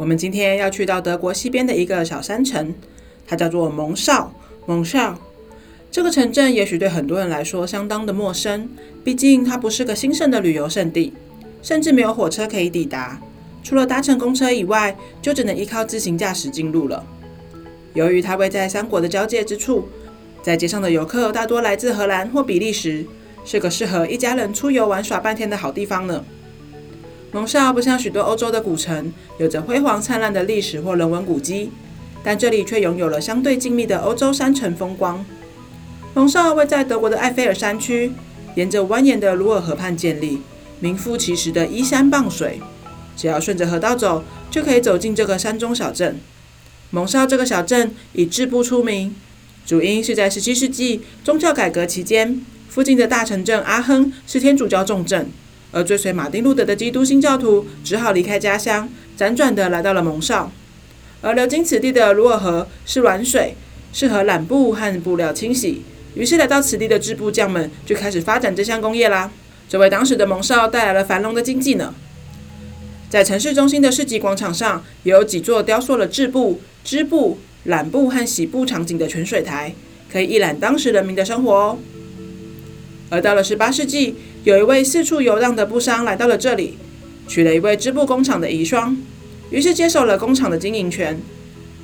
我们今天要去到德国西边的一个小山城，它叫做蒙绍。蒙绍这个城镇也许对很多人来说相当的陌生，毕竟它不是个兴盛的旅游胜地，甚至没有火车可以抵达。除了搭乘公车以外，就只能依靠自行驾驶进入了。由于它位在三国的交界之处，在街上的游客大多来自荷兰或比利时，是个适合一家人出游玩耍半天的好地方呢。蒙绍不像许多欧洲的古城，有着辉煌灿烂的历史或人文古迹，但这里却拥有了相对静谧的欧洲山城风光。蒙绍位在德国的埃菲尔山区，沿着蜿蜒的鲁尔河畔建立，名副其实的依山傍水。只要顺着河道走，就可以走进这个山中小镇。蒙绍这个小镇以织布出名，主因是在17世纪宗教改革期间，附近的大城镇阿亨是天主教重镇。而追随马丁路德的基督新教徒只好离开家乡，辗转地来到了蒙绍。而流经此地的鲁尔河是软水，适合染布和布料清洗。于是来到此地的织布匠们就开始发展这项工业啦，这为当时的蒙绍带来了繁荣的经济呢。在城市中心的市集广场上，也有几座雕塑了织布、织布、染布和洗布场景的泉水台，可以一览当时人民的生活哦。而到了十八世纪，有一位四处游荡的布商来到了这里，娶了一位织布工厂的遗孀，于是接手了工厂的经营权。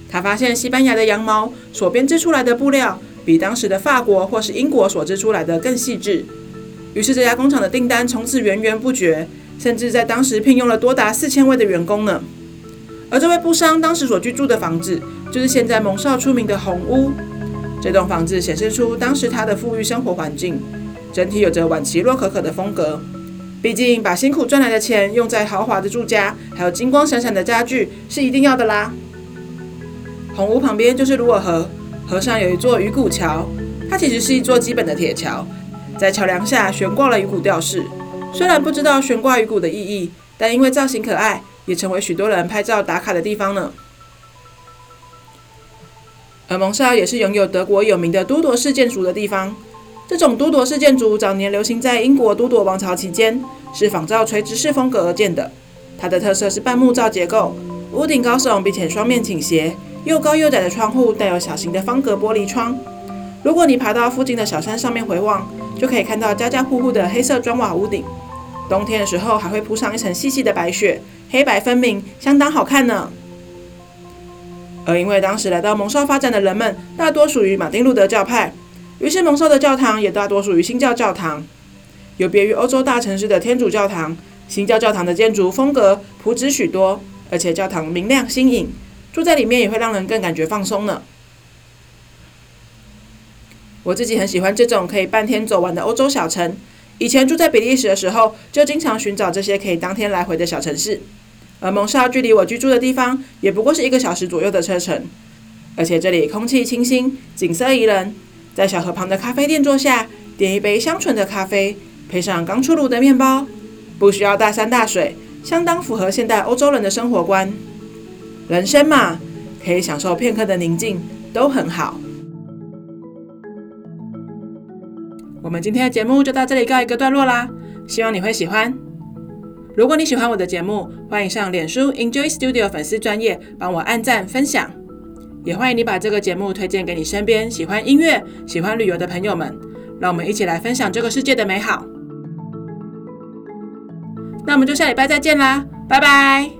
他发现西班牙的羊毛所编织出来的布料比当时的法国或是英国所织出来的更细致，于是这家工厂的订单从此源源不绝，甚至在当时聘用了多达四千位的员工呢。而这位布商当时所居住的房子，就是现在蒙绍出名的红屋。这栋房子显示出当时他的富裕生活环境。整体有着晚期洛可可的风格，毕竟把辛苦赚来的钱用在豪华的住家，还有金光闪闪的家具是一定要的啦。红屋旁边就是鲁尔河，河上有一座鱼骨桥，它其实是一座基本的铁桥，在桥梁下悬挂了鱼骨吊饰。虽然不知道悬挂鱼骨的意义，但因为造型可爱，也成为许多人拍照打卡的地方呢。而蒙绍也是拥有德国有名的都铎式建筑的地方。这种都铎式建筑早年流行在英国都铎王朝期间，是仿照垂直式风格而建的。它的特色是半木造结构，屋顶高耸并且双面倾斜，又高又窄的窗户带有小型的方格玻璃窗。如果你爬到附近的小山上面回望，就可以看到家家户户的黑色砖瓦屋顶。冬天的时候还会铺上一层细细的白雪，黑白分明，相当好看呢。而因为当时来到蒙绍发展的人们大多属于马丁路德教派。于是蒙绍的教堂也大多属于新教教堂，有别于欧洲大城市的天主教堂，新教教堂的建筑风格朴质许多，而且教堂明亮新颖，住在里面也会让人更感觉放松呢。我自己很喜欢这种可以半天走完的欧洲小城，以前住在比利时的时候，就经常寻找这些可以当天来回的小城市，而蒙绍距离我居住的地方也不过是一个小时左右的车程，而且这里空气清新，景色宜人。在小河旁的咖啡店坐下，点一杯香醇的咖啡，配上刚出炉的面包，不需要大山大水，相当符合现代欧洲人的生活观。人生嘛，可以享受片刻的宁静，都很好。我们今天的节目就到这里告一个段落啦，希望你会喜欢。如果你喜欢我的节目，欢迎上脸书 Enjoy Studio 粉丝专业帮我按赞分享。也欢迎你把这个节目推荐给你身边喜欢音乐、喜欢旅游的朋友们，让我们一起来分享这个世界的美好。那我们就下礼拜再见啦，拜拜。